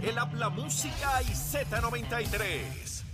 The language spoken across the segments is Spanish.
el habla música y Z93.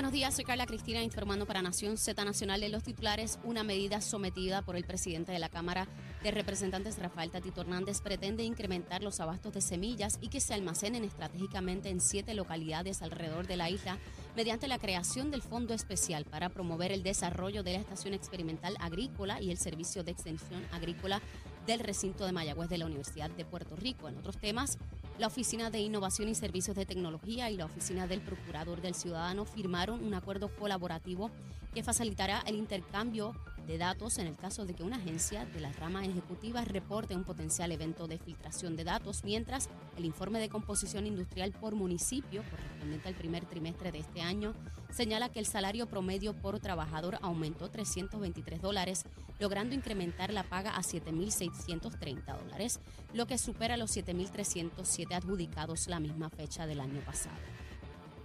Buenos días, soy Carla Cristina informando para Nación Z Nacional de los titulares. Una medida sometida por el presidente de la Cámara de Representantes, Rafael Tatito Hernández, pretende incrementar los abastos de semillas y que se almacenen estratégicamente en siete localidades alrededor de la isla mediante la creación del Fondo Especial para promover el desarrollo de la Estación Experimental Agrícola y el Servicio de Extensión Agrícola del recinto de Mayagüez de la Universidad de Puerto Rico. En otros temas, la Oficina de Innovación y Servicios de Tecnología y la Oficina del Procurador del Ciudadano firmaron un acuerdo colaborativo que facilitará el intercambio de datos en el caso de que una agencia de la rama ejecutiva reporte un potencial evento de filtración de datos, mientras el informe de composición industrial por municipio, correspondiente al primer trimestre de este año, señala que el salario promedio por trabajador aumentó 323 dólares, logrando incrementar la paga a 7.630 dólares, lo que supera los 7.307 adjudicados la misma fecha del año pasado.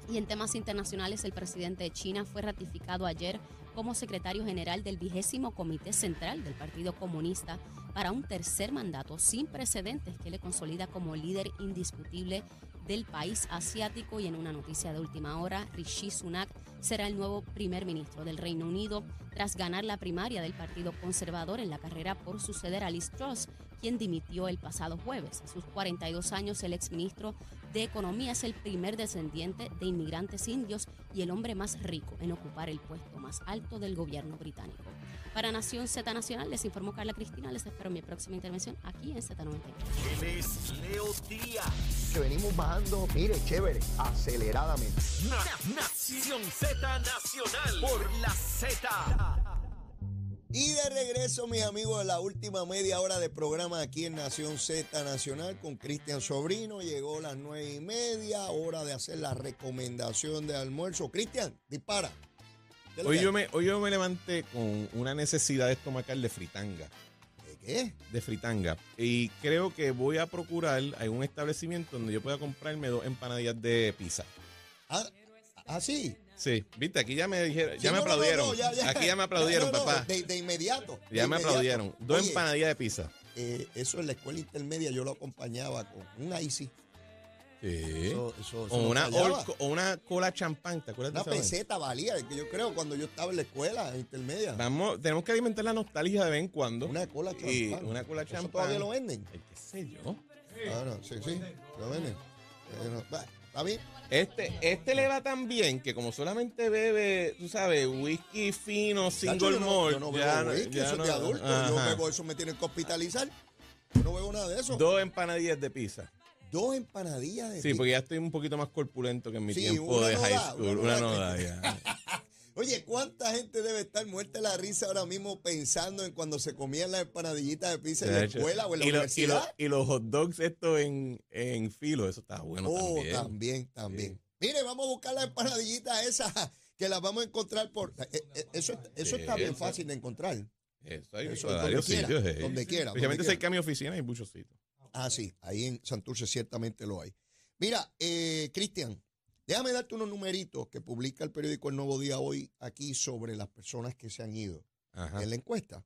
Y en temas internacionales, el presidente de China fue ratificado ayer como secretario general del vigésimo Comité Central del Partido Comunista para un tercer mandato sin precedentes que le consolida como líder indiscutible del país asiático y en una noticia de última hora, Rishi Sunak será el nuevo primer ministro del Reino Unido tras ganar la primaria del Partido Conservador en la carrera por suceder a Liz Truss, quien dimitió el pasado jueves. A sus 42 años, el exministro de Economía es el primer descendiente de inmigrantes indios y el hombre más rico en ocupar el puesto más alto del gobierno británico. Para Nación Z Nacional, les informó Carla Cristina. Les espero mi próxima intervención aquí en Z93. Él es Leo Díaz. que venimos bajando, mire, chévere, aceleradamente. Na- Nación Z Nacional por la Z. Y de regreso, mis amigos, de la última media hora de programa aquí en Nación Z Nacional con Cristian Sobrino. Llegó las nueve y media, hora de hacer la recomendación de almuerzo. Cristian, dispara. ¿Qué es lo Hoy yo, me, hoy yo me levanté con una necesidad estomacal de fritanga. ¿De ¿Qué? De fritanga. Y creo que voy a procurar algún establecimiento donde yo pueda comprarme dos empanadillas de pizza. Ah, ah, sí. Sí, viste, aquí ya me dijeron, Sí, ya me no, no, no, aplaudieron. no, ya, ya. Aquí ya me aplaudieron, papá. De, de inmediato. de ya me inmediato. aplaudieron. Dos Oye, empanadillas de pizza. eh, eso en la escuela intermedia yo lo acompañaba con una ICI. Sí. Eso, eso, o, eso una. Orco- o una cola champán, ¿te acuerdas Una de peseta valía, que yo creo cuando yo estaba en la escuela intermedia. Vamos, tenemos que alimentar la nostalgia de vez en cuando. Una cola champán. una cola ¿Eso champán. todavía lo venden? ¿Qué sé yo? Ah, no, sí, sí, lo venden. Eh, ¿Está bien? Este, este le va tan bien que como solamente bebe, tú sabes, whisky fino, single yo no, malt. yo no bebo whisky, ya eso es no- de adulto. Yo Ajá. bebo eso, me tienen que hospitalizar. Yo no bebo nada de eso. Dos empanadillas de pizza. Dos empanadillas de Sí, porque ya estoy un poquito más corpulento que en mi Sí, tiempo de no high da, school. una no da. ya. Oye, ¿cuánta gente debe estar muerta de la risa ahora mismo pensando en cuando se comían las empanadillitas de pizza en la escuela o en la y, lo- y, universidad? lo- y los hot dogs estos en, en filo, eso está bueno oh, también. también, también. Mire, vamos a buscar las empanadillitas esas que las vamos a encontrar por... eh, eh, Eso, está- eso está bien fácil de encontrar. Eso hay Eso en es varios donde quiera, sitios. eh. donde quiera, Especialmente donde si hay quiera. cambio de oficina, hay muchos sitios. Ah, sí, ahí en Santurce ciertamente lo hay. Mira, eh, Cristian, déjame darte unos numeritos que publica el periódico El Nuevo Día hoy aquí sobre las personas que se han ido Ajá. en la encuesta.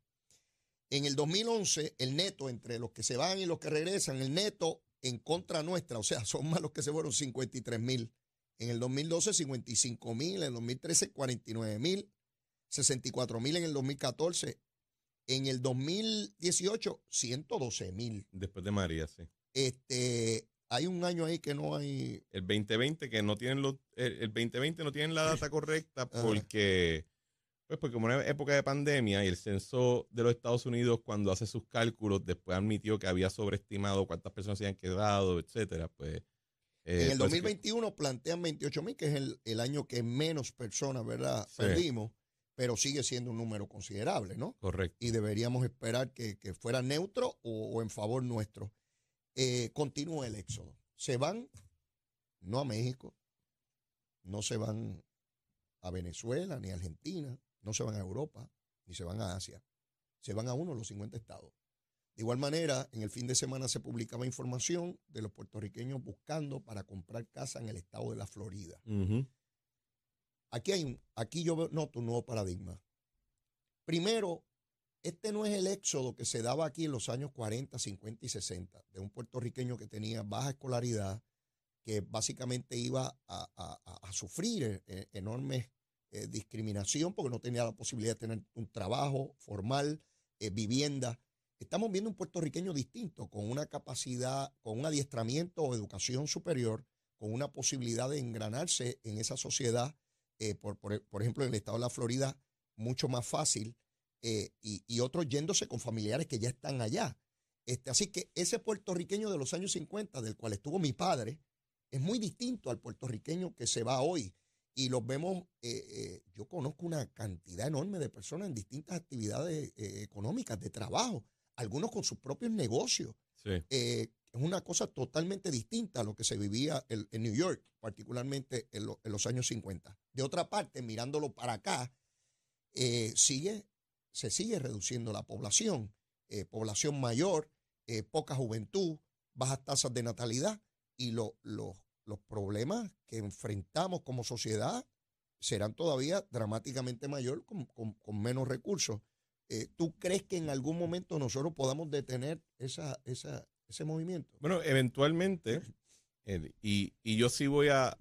En el 2011, el neto entre los que se van y los que regresan, el neto en contra nuestra, o sea, son más los que se fueron 53 mil. En el 2012, 55 mil. En el 2013, 49 mil. 64 mil en el 2014. En el 2018, 112 mil. Después de María, sí. Este, hay un año ahí que no hay. El 2020 que no tienen los el, el 2020 no tienen la data correcta porque pues porque como una época de pandemia y el censo de los Estados Unidos cuando hace sus cálculos después admitió que había sobreestimado cuántas personas se habían quedado, etcétera, pues eh, en el pues, 2021 plantean 28 mil, que es el, el año que menos personas, ¿verdad? Sí. Perdimos, pero sigue siendo un número considerable, ¿no? correcto. Y deberíamos esperar que, que fuera neutro o, o en favor nuestro. Eh, continúa el éxodo. Se van, no a México, no se van a Venezuela ni a Argentina, no se van a Europa, ni se van a Asia. Se van a uno de los 50 estados. De igual manera, en el fin de semana se publicaba información de los puertorriqueños buscando para comprar casa en el estado de la Florida. Ujú. Aquí, hay aquí yo noto un nuevo paradigma. Primero, este no es el éxodo que se daba aquí en los años 40, 50 y 60, de un puertorriqueño que tenía baja escolaridad, que básicamente iba a, sufrir eh, enorme eh, discriminación porque no tenía la posibilidad de tener un trabajo formal, eh, vivienda. Estamos viendo un puertorriqueño distinto, con una capacidad, con un adiestramiento o educación superior, con una posibilidad de engranarse en esa sociedad, por, por, ejemplo, en el estado de la Florida, mucho más fácil, y, y, otros yéndose con familiares que ya están allá. Este, así que ese puertorriqueño de los años 50, del cual estuvo mi padre, es muy distinto al puertorriqueño que se va hoy. Y los vemos, eh, eh, yo conozco una cantidad enorme de personas en distintas actividades eh, económicas, de trabajo, algunos con sus propios negocios. es una cosa totalmente distinta a lo que se vivía en, New York, particularmente en, los años 50. De otra parte, mirándolo para acá, sigue, se sigue reduciendo la población, población mayor, poca juventud, bajas tasas de natalidad y los problemas que enfrentamos como sociedad serán todavía dramáticamente mayor con, menos recursos. Eh, ¿Tú crees que en algún momento nosotros podamos detener esa, esa, ese movimiento? Bueno, eventualmente, y, y, yo sí voy a,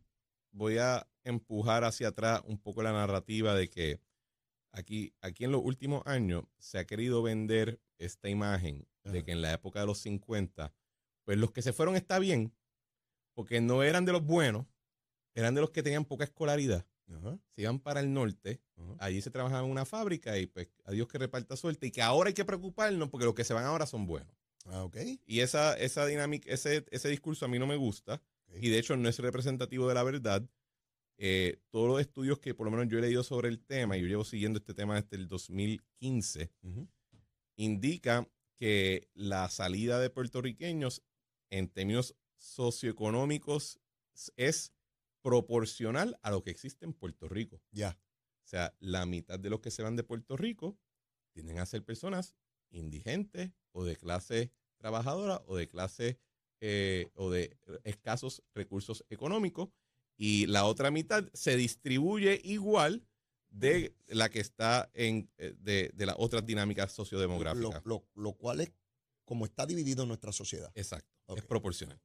voy a empujar hacia atrás un poco la narrativa de que aquí, aquí en los últimos años se ha querido vender esta imagen de que en la época de los 50, pues los que se fueron está bien, porque no eran de los buenos, eran de los que tenían poca escolaridad. Se iban para el norte, allí se trabajaba en una fábrica y pues a Dios que reparta suerte y que ahora hay que preocuparnos porque los que se van ahora son buenos. Ah, okay. Y esa, esa dinámica, ese, ese discurso a mí no me gusta y de hecho no es representativo de la verdad. Eh, todos los estudios que por lo menos yo he leído sobre el tema, y yo llevo siguiendo este tema desde el 2015, indica que la salida de puertorriqueños en términos socioeconómicos es proporcional a lo que existe en Puerto Rico. Ya. O sea, la mitad de los que se van de Puerto Rico tienden a ser personas indigentes o de clase trabajadora o de clase eh, o de escasos recursos económicos y la otra mitad se distribuye igual de la que está en eh, de, de las otras dinámicas sociodemográficas. Lo, cual es como está dividido en nuestra sociedad. Exacto, es proporcional.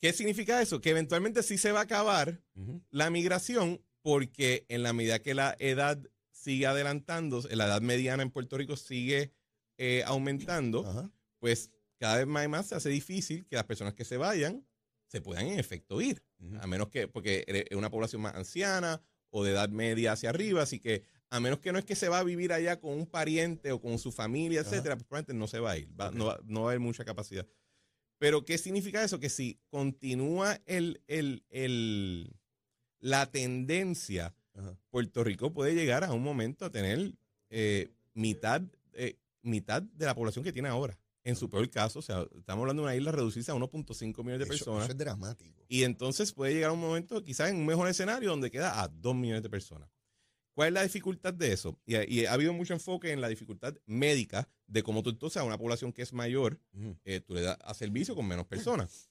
¿Qué significa eso? Que eventualmente sí se va a acabar la migración porque en la medida que la edad sigue adelantando, la edad mediana en Puerto Rico sigue eh, aumentando, pues cada vez más y más se hace difícil que las personas que se vayan se puedan en efecto ir, a menos que, porque es una población más anciana o de edad media hacia arriba, así que a menos que no es que se va a vivir allá con un pariente o con su familia, etcétera, pues probablemente no se va a ir, no, va, no va a haber mucha capacidad. Pero, ¿qué significa eso? Que si continúa el, el, la tendencia, Puerto Rico puede llegar a un momento a tener eh, mitad, eh, mitad de la población que tiene ahora. En su peor caso, o sea, estamos hablando de una isla reducida a 1.5 millones de personas. Eso es dramático. Y entonces puede llegar un momento, quizás en un mejor escenario, donde queda a 2 millones de personas. ¿Cuál es la dificultad de eso? Y, ha habido mucho enfoque en la dificultad médica de cómo tú entonces a una población que es mayor, eh, tú le das a servicio con menos personas.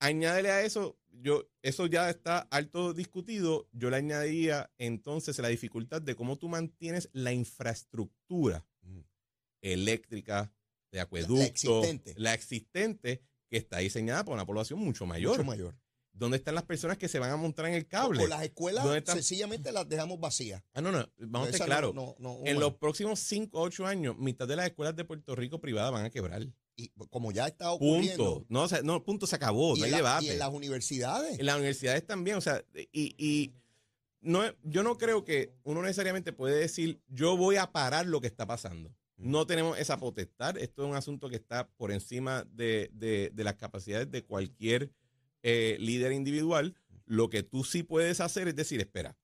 Añádele a eso, yo, eso ya está alto discutido, yo le añadiría entonces la dificultad de cómo tú mantienes la infraestructura eléctrica, de acueducto, existente. la existente que está diseñada para una población mucho mayor. Mucho mayor. ¿Dónde están las personas que se van a montar en el cable? O las escuelas sencillamente las dejamos vacías. Ah, no, no, vamos a estar claros. en los próximos 5 o 8 años, mitad de las escuelas de Puerto Rico privadas van a quebrar. Y como ya está ocurriendo. Punto. No, no punto, se acabó, no hay debate. Y en las universidades. En las universidades también, o sea, y, y no, yo no creo que uno necesariamente puede decir, yo voy a parar lo que está pasando. No tenemos esa potestad. Esto es un asunto que está por encima de, de, de las capacidades de cualquier eh, líder individual, lo que tú sí puedes hacer es decir, espera,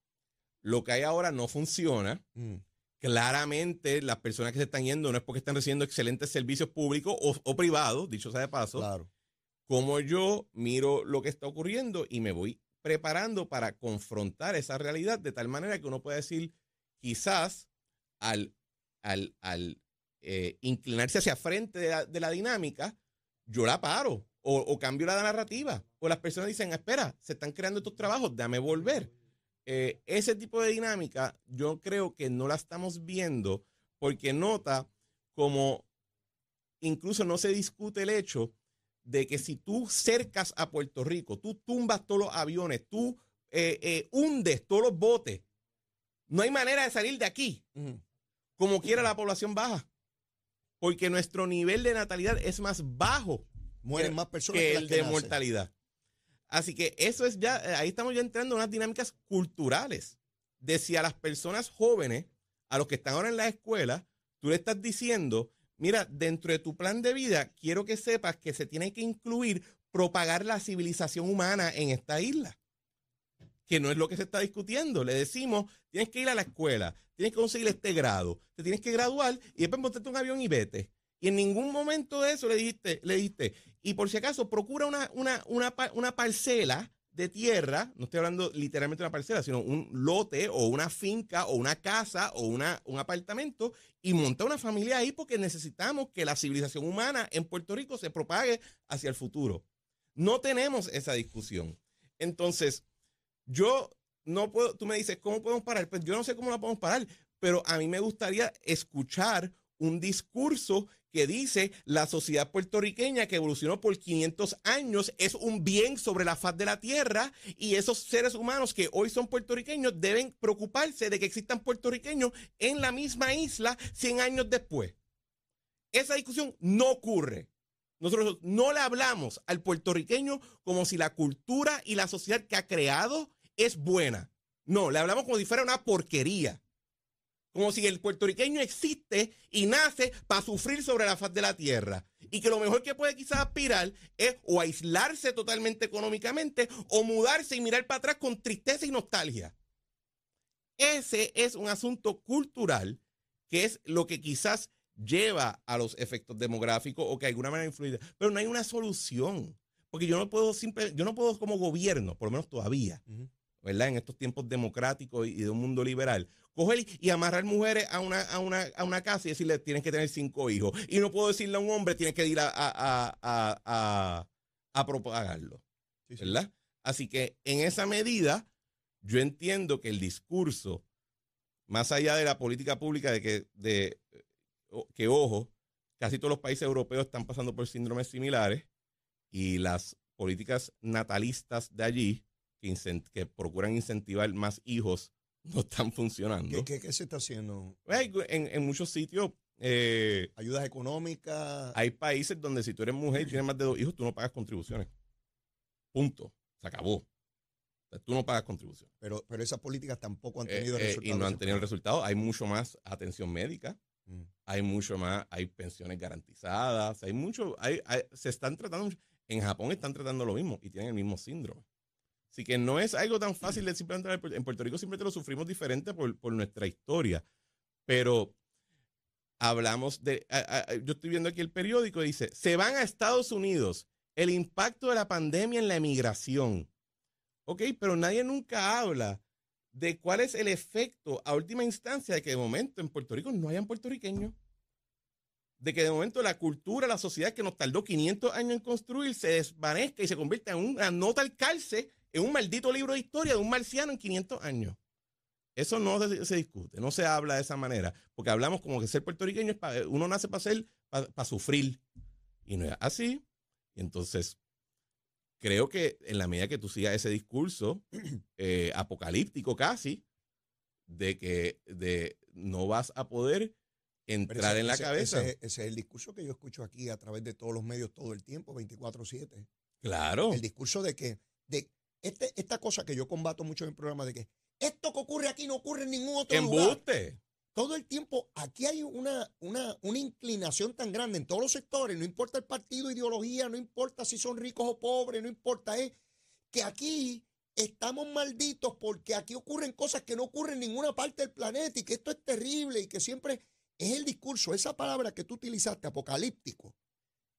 lo que hay ahora no funciona. Mm. Claramente las personas que se están yendo no es porque están recibiendo excelentes servicios públicos o, privados, dicho sea de paso. Claro. Como yo miro lo que está ocurriendo y me voy preparando para confrontar esa realidad de tal manera que uno puede decir, quizás al, al, al eh, inclinarse hacia frente de la dinámica, yo la paro o, cambio la narrativa. O las personas dicen, espera, se están creando estos trabajos, dame volver. Eh, ese tipo de dinámica yo creo que no la estamos viendo porque nota como incluso no se discute el hecho de que si tú cercas a Puerto Rico, tú tumbas todos los aviones, tú eh, eh, hundes todos los botes, no hay manera de salir de aquí. Como quiera la población baja. Porque nuestro nivel de natalidad es más bajo. Mueren más personas que, el de mortalidad. Así que eso es ya, eh, ahí estamos ya entrando en unas dinámicas culturales. De si a las personas jóvenes, a los que están ahora en la escuela, tú le estás diciendo, mira, dentro de tu plan de vida, quiero que sepas que se tiene que incluir propagar la civilización humana en esta isla que no es lo que se está discutiendo. Le decimos, tienes que ir a la escuela, tienes que conseguir este grado, te tienes que graduar y después montarte un avión y vete. Y en ningún momento de eso le dijiste, le dijiste, y por si acaso, procura una, una, una, una parcela de tierra, no estoy hablando literalmente de una parcela, sino un lote o una finca o una casa o una, un apartamento y monta una familia ahí porque necesitamos que la civilización humana en Puerto Rico se propague hacia el futuro. No tenemos esa discusión. Entonces, yo no puedo, tú me dices, ¿cómo podemos parar? Pues yo no sé cómo la podemos parar, pero a mí me gustaría escuchar un discurso que dice la sociedad puertorriqueña que evolucionó por 500 años es un bien sobre la faz de la tierra y esos seres humanos que hoy son puertorriqueños deben preocuparse de que existan puertorriqueños en la misma isla 100 años después. Esa discusión no ocurre. Nosotros no le hablamos al puertorriqueño como si la cultura y la sociedad que ha creado es buena. No, le hablamos como si fuera una porquería. Como si el puertorriqueño existe y nace para sufrir sobre la faz de la tierra. Y que lo mejor que puede quizás aspirar es o aislarse totalmente económicamente o mudarse y mirar para atrás con tristeza y nostalgia. Ese es un asunto cultural que es lo que quizás lleva a los efectos demográficos o que de alguna manera influye. Pero no hay una solución. Porque yo no puedo simple, yo no puedo como gobierno, por lo menos todavía, ¿verdad? En estos tiempos democráticos y de un mundo liberal, coger y amarrar mujeres a una, a una, a una casa y decirle tienes que tener cinco hijos. Y no puedo decirle a un hombre tienes que ir a, a, a propagarlo. ¿Verdad? Así que en esa medida, yo entiendo que el discurso, más allá de la política pública de que, de, que ojo, casi todos los países europeos están pasando por síndromes similares y las políticas natalistas de allí que, procuran incentivar más hijos no están funcionando. ¿Qué, se está haciendo? Pues en, muchos sitios. Eh, Ayudas económicas. Hay países donde si tú eres mujer y tienes más de dos hijos, tú no pagas contribuciones. Punto. Se acabó. tú no pagas contribuciones. Pero, pero esas políticas tampoco han tenido eh, resultados. Eh, y no han tenido el resultado. Hay mucho más atención médica. Mm. Hay mucho más, hay pensiones garantizadas, hay mucho, hay, se están tratando, en Japón están tratando lo mismo y tienen el mismo síndrome. Así que no es algo tan fácil de simplemente en Puerto Rico simplemente lo sufrimos diferente por, nuestra historia. Pero hablamos de, yo estoy viendo aquí el periódico, dice, se van a Estados Unidos, el impacto de la pandemia en la emigración. Ok, pero nadie nunca habla de cuál es el efecto a última instancia de que de momento en Puerto Rico no hayan puertorriqueños. De que de momento la cultura, la sociedad que nos tardó 500 años en construir se desvanezca y se convierta en una nota al calce en un maldito libro de historia de un marciano en 500 años. Eso no se, discute, no se habla de esa manera, porque hablamos como que ser puertorriqueño es para, uno nace para ser, para, sufrir, y no es así. Y entonces, creo que en la medida que tú sigas ese discurso eh, apocalíptico casi, de que de, no vas a poder entrar en la cabeza. Ese, ese, es el discurso que yo escucho aquí a través de todos los medios todo el tiempo, 24/7. Claro. El discurso de que, de este, esta cosa que yo combato mucho en el programa de que esto que ocurre aquí no ocurre en ningún otro Embuste. lugar. Todo el tiempo, aquí hay una, una, una inclinación tan grande en todos los sectores, no importa el partido, ideología, no importa si son ricos o pobres, no importa, es que aquí estamos malditos porque aquí ocurren cosas que no ocurren en ninguna parte del planeta y que esto es terrible y que siempre es el discurso, esa palabra que tú utilizaste, apocalíptico.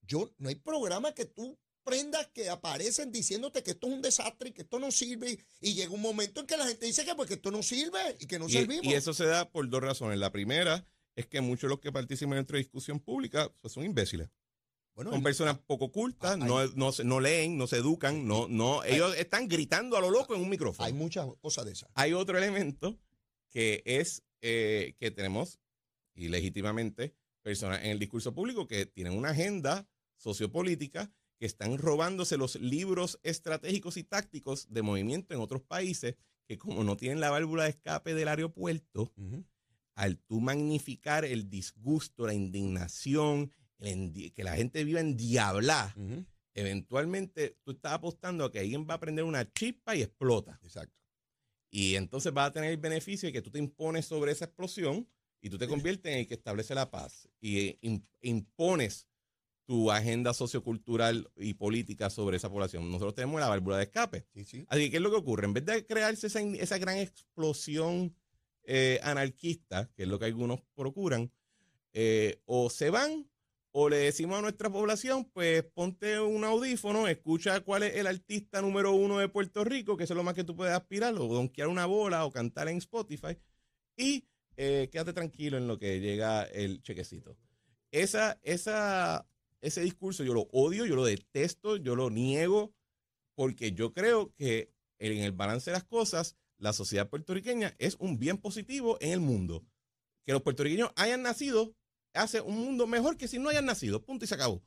Yo, no hay programa que tú prendas que aparecen diciéndote que esto es un desastre y que esto no sirve. Y llega un momento en que la gente dice que, pues, esto no sirve y que no servimos. Y eso se da por dos razones. La primera es que muchos de los que participan en nuestra discusión pública pues, son imbéciles. Bueno, son personas poco cultas, no, no, leen, no se educan, no, no, ellos están gritando a lo loco en un micrófono. Hay muchas cosas de esas. Hay otro elemento que es eh, que tenemos, y legítimamente, personas en el discurso público que tienen una agenda sociopolítica, que están robándose los libros estratégicos y tácticos de movimiento en otros países, que como no tienen la válvula de escape del aeropuerto, al tú magnificar el disgusto, la indignación, que la gente viva en diabla, eventualmente tú estás apostando a que alguien va a prender una chispa y explota. Exacto. Y entonces va a tener el beneficio de que tú te impones sobre esa explosión y tú te conviertes en el que establece la paz y impones tu agenda sociocultural y política sobre esa población. Nosotros tenemos la válvula de escape. Así que, ¿qué es lo que ocurre? En vez de crearse esa, gran explosión eh, anarquista, que es lo que algunos procuran, eh, o se van o le decimos a nuestra población, pues ponte un audífono, escucha cuál es el artista número uno de Puerto Rico, que eso es lo más que tú puedes aspirar, o donkear una bola o cantar en Spotify, y eh, quédate tranquilo en lo que llega el chequecito. Esa, esa, ese discurso yo lo odio, yo lo detesto, yo lo niego, porque yo creo que en el balance de las cosas, la sociedad puertorriqueña es un bien positivo en el mundo. Que los puertorriqueños hayan nacido hace un mundo mejor que si no hayan nacido. Punto y se acabó.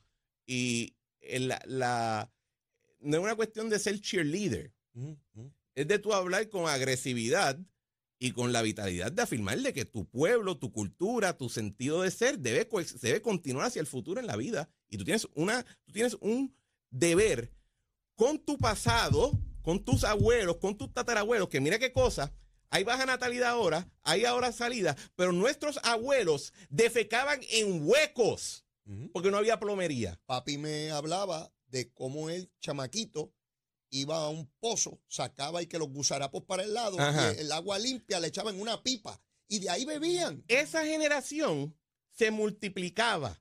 Y la, la no es una cuestión de ser cheerleader. Es de tú hablar con agresividad y con la vitalidad de afirmar de que tu pueblo, tu cultura, tu sentido de ser debe, debe continuar hacia el futuro en la vida. Y tú tienes, una, tú tienes un deber con tu pasado, con tus abuelos, con tus tatarabuelos, que mira qué cosa, hay baja natalidad ahora, hay ahora salida, pero nuestros abuelos defecaban en huecos porque no había plomería. Papi me hablaba de cómo el chamaquito iba a un pozo, sacaba y que los gusarapos para el lado, y el agua limpia le echaban en una pipa y de ahí bebían. Esa generación se multiplicaba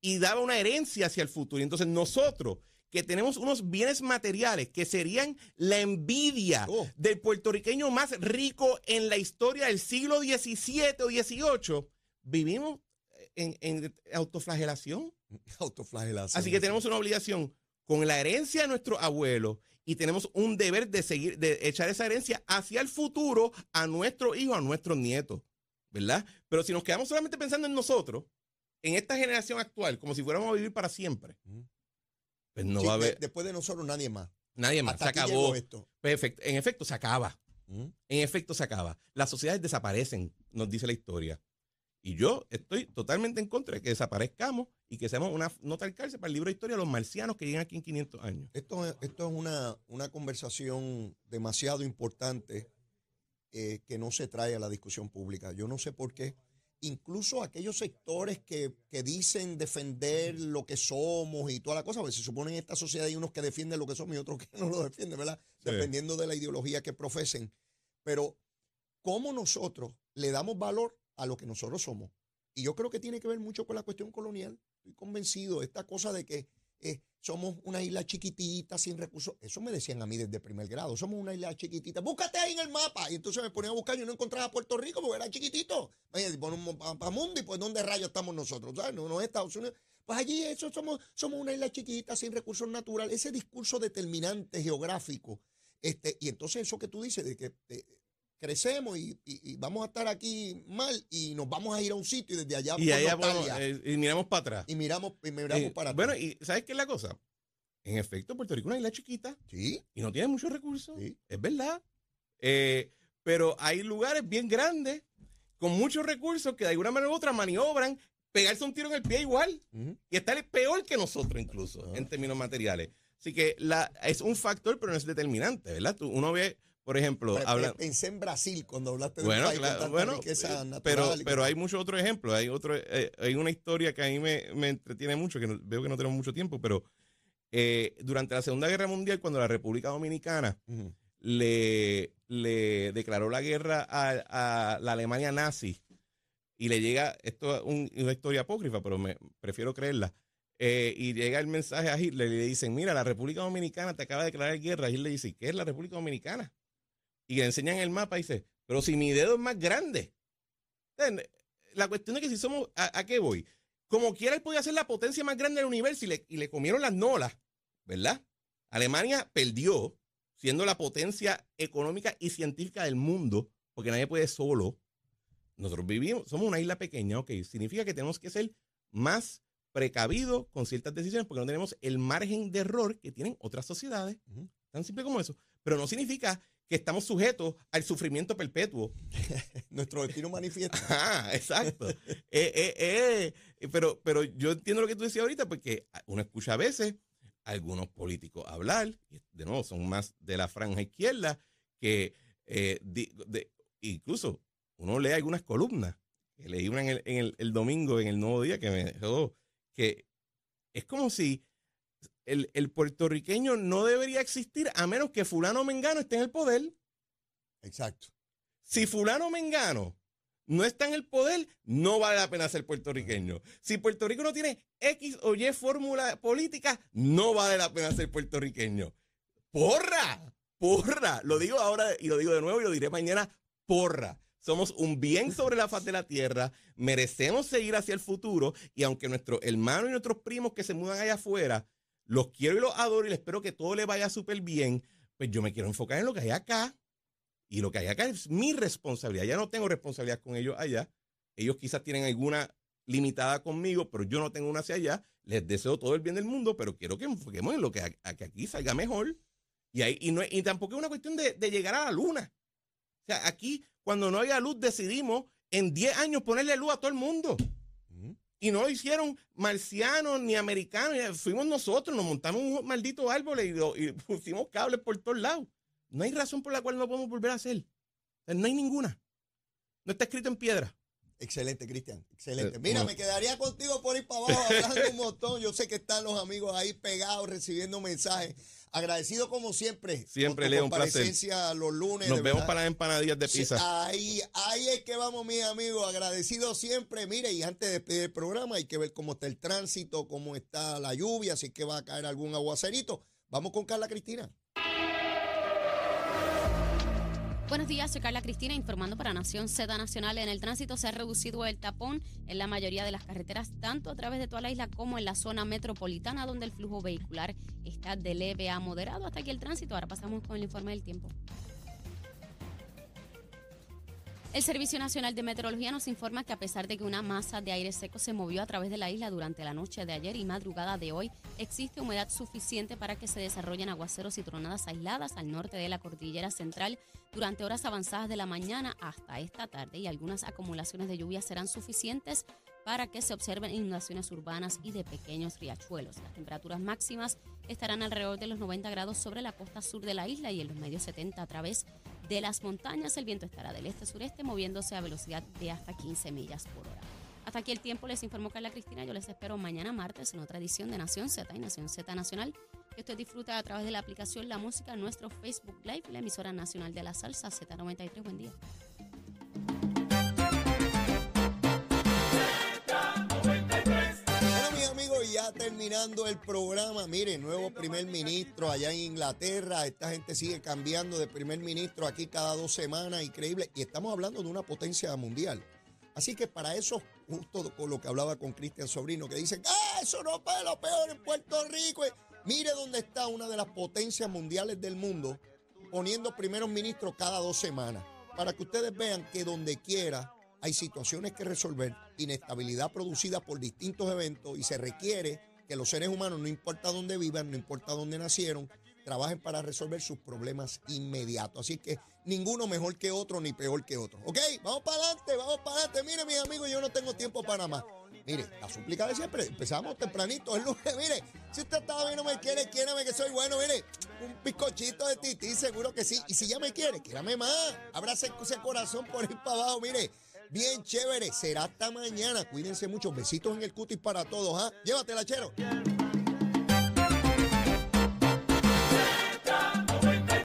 y daba una herencia hacia el futuro. Y entonces nosotros que tenemos unos bienes materiales que serían la envidia oh. del puertorriqueño más rico en la historia del siglo XVII o XVIII, vivimos en, autoflagelación. Autoflagelación. Así que tenemos una obligación con la herencia de nuestros abuelos y tenemos un deber de seguir, de echar esa herencia hacia el futuro a nuestros hijos, a nuestros nietos, ¿verdad? Pero si nos quedamos solamente pensando en nosotros, en esta generación actual, como si fuéramos a vivir para siempre, pues no va a haber. después de nosotros, nadie más. Nadie más. se acabó. Esto. Pues, en efecto, se acaba. En efecto, se acaba. Las sociedades desaparecen, nos dice la historia. Y yo estoy totalmente en contra de que desaparezcamos y que seamos una nota al cárcel para el libro de historia de los marcianos que llegan aquí en 500 años. Esto, esto es una, una conversación demasiado importante eh, que no se trae a la discusión pública. Yo no sé por qué incluso aquellos sectores que, dicen defender lo que somos y toda la cosa, porque se supone en esta sociedad hay unos que defienden lo que somos y otros que no lo defienden, ¿verdad? Dependiendo de la ideología que profesen. Pero, ¿cómo nosotros le damos valor a lo que nosotros somos? Y yo creo que tiene que ver mucho con la cuestión colonial. Estoy convencido esta cosa de que eh, somos una isla chiquitita, sin recursos. Eso me decían a mí desde primer grado. Somos una isla chiquitita. Búscate ahí en el mapa. Y entonces me ponía a buscar y no encontraba Puerto Rico porque era chiquitito. Ponemos para mundo y pues ¿dónde rayos estamos nosotros? No, no es Estados Unidos. Pues allí eso somos, somos una isla chiquita, sin recursos naturales. Ese discurso determinante geográfico. Este, y entonces eso que tú dices de que crecemos y, vamos a estar aquí mal y nos vamos a ir a un sitio y desde allá y, eh, y miramos para atrás. Y miramos, y miramos eh, para atrás. Bueno, y ¿sabes qué es la cosa? En efecto, Puerto Rico es una isla chiquita. Sí. Y no tiene muchos recursos. Sí. Es verdad. Eh, pero hay lugares bien grandes con muchos recursos que de alguna manera u otra maniobran pegarse un tiro en el pie igual y estar peor que nosotros incluso en términos materiales. Así que la, es un factor, pero no es determinante, ¿verdad? Tú, uno ve por ejemplo, pensé en Brasil cuando hablaste de bueno, bueno, pero, pero hay muchos otros ejemplos. Hay otro, eh, hay una historia que a mí me, me, entretiene mucho, que veo que no tenemos mucho tiempo, pero eh, durante la Segunda Guerra Mundial, cuando la República Dominicana le, le declaró la guerra a, la Alemania nazi y le llega, esto es una historia apócrifa, pero me prefiero creerla. Eh, y llega el mensaje a Hitler y le dicen, mira, la República Dominicana te acaba de declarar guerra. Y Hitler dice, ¿qué es la República Dominicana? Y le enseñan el mapa y dice, pero si mi dedo es más grande. La cuestión es que si somos, ¿a, qué voy? Como quiera, él podía ser la potencia más grande del universo y le, y le comieron las nolas, ¿verdad? Alemania perdió siendo la potencia económica y científica del mundo, porque nadie puede solo. Nosotros vivimos, somos una isla pequeña, ok, significa que tenemos que ser más precavidos con ciertas decisiones porque no tenemos el margen de error que tienen otras sociedades. Tan simple como eso. Pero no significa que estamos sujetos al sufrimiento perpetuo. Nuestro destino manifiesta. Ah, exacto. Eh, eh, eh, pero, pero yo entiendo lo que tú decías ahorita, porque uno escucha a veces a algunos políticos hablar, y de nuevo son más de la franja izquierda, que incluso uno lee algunas columnas, que leí una en el, el, domingo, en el nuevo día, que me dejó, que es como si el, puertorriqueño no debería existir a menos que fulano Mengano esté en el poder. Exacto. Si fulano Mengano no está en el poder, no vale la pena ser puertorriqueño. Si Puerto Rico no tiene X o Y fórmula política, no vale la pena ser puertorriqueño. ¡Porra! ¡Porra! Lo digo ahora y lo digo de nuevo y lo diré mañana. ¡Porra! Somos un bien sobre la faz de la tierra, merecemos seguir hacia el futuro y aunque nuestros hermanos y nuestros primos que se mudan allá afuera los quiero y los adoro y les espero que todo le vaya súper bien, pues yo me quiero enfocar en lo que hay acá. Y lo que hay acá es mi responsabilidad. Ya no tengo responsabilidad con ellos allá. Ellos quizás tienen alguna limitada conmigo, pero yo no tengo una hacia allá. Les deseo todo el bien del mundo, pero quiero que enfoquemos en lo que, aquí salga mejor. Y, ahí, y, no, y tampoco es una cuestión de, de, llegar a la luna. O sea, aquí, cuando no haya luz, decidimos en 10 años ponerle luz a todo el mundo. Y no lo hicieron marcianos ni americanos, fuimos nosotros, nos montamos un maldito árbol y, pusimos cables por todos lados. No hay razón por la cual no podemos volver a hacer. no hay ninguna. No está escrito en piedra. Excelente, Cristian. Excelente. Eh, Mira, me quedaría contigo por ir para abajo hablando un montón. Yo sé que están los amigos ahí pegados recibiendo mensajes. Agradecido como siempre. Siempre, Leo, un placer. los lunes. Nos vemos para las empanadillas de pizza. ahí, ahí es que vamos, mis amigos. Agradecido siempre. Mire, y antes de despedir el programa, hay que ver cómo está el tránsito, cómo está la lluvia, si es que va a caer algún aguacerito. Vamos con Carla Cristina. Buenos días, soy Carla Cristina informando para Nación Z Nacional. En el tránsito se ha reducido el tapón en la mayoría de las carreteras, tanto a través de toda la isla como en la zona metropolitana, donde el flujo vehicular está de leve a moderado. Hasta aquí el tránsito. Ahora pasamos con el informe del tiempo. El Servicio Nacional de Meteorología nos informa que a pesar de que una masa de aire seco se movió a través de la isla durante la noche de ayer y madrugada de hoy, existe humedad suficiente para que se desarrollen aguaceros y tronadas aisladas al norte de la cordillera central durante horas avanzadas de la mañana hasta esta tarde y algunas acumulaciones de lluvia serán suficientes para que se observen inundaciones urbanas y de pequeños riachuelos. Las temperaturas máximas estarán alrededor de los 90 grados sobre la costa sur de la isla y en los medios 70 a través de las montañas. El viento estará del este-sureste moviéndose a velocidad de hasta 15 millas por hora. Hasta aquí el tiempo, les informó Carla Cristina. Yo les espero mañana martes en otra edición de Nación Z y Nación Z Nacional. Que usted disfruta a través de la aplicación La Música, nuestro Facebook Live, la emisora nacional de la salsa Z93. Buen día. Terminando el programa. Mire, nuevo primer ministro allá en Inglaterra. Esta gente sigue cambiando de primer ministro aquí cada dos semanas. Increíble. Y estamos hablando de una potencia mundial. Así que para eso, justo con lo que hablaba con Cristian Sobrino, que dicen, ah, eso no es lo peor en Puerto Rico. Mire dónde está una de las potencias mundiales del mundo poniendo primeros ministros cada dos semanas. Para que ustedes vean que donde quiera hay situaciones que resolver, inestabilidad producida por distintos eventos y se requiere que los seres humanos, no importa dónde vivan, no importa dónde nacieron, trabajen para resolver sus problemas inmediatos. Así que ninguno mejor que otro ni peor que otro. ¿Ok? Vamos para adelante, vamos para adelante. Mire, mis amigos, yo no tengo tiempo para más. Mire, la súplica de siempre, empezamos tempranito el lunes. Mire, si usted todavía no me quiere, quiérame que soy bueno. Mire, un bizcochito de tití, seguro que sí. Y si ya me quiere, quiérame más. Abrace ese corazón por ir para abajo. Mire, Bien chévere. Será hasta mañana. Cuídense mucho. Besitos en el cutis para todos. ¿ah? Llévatela, chero.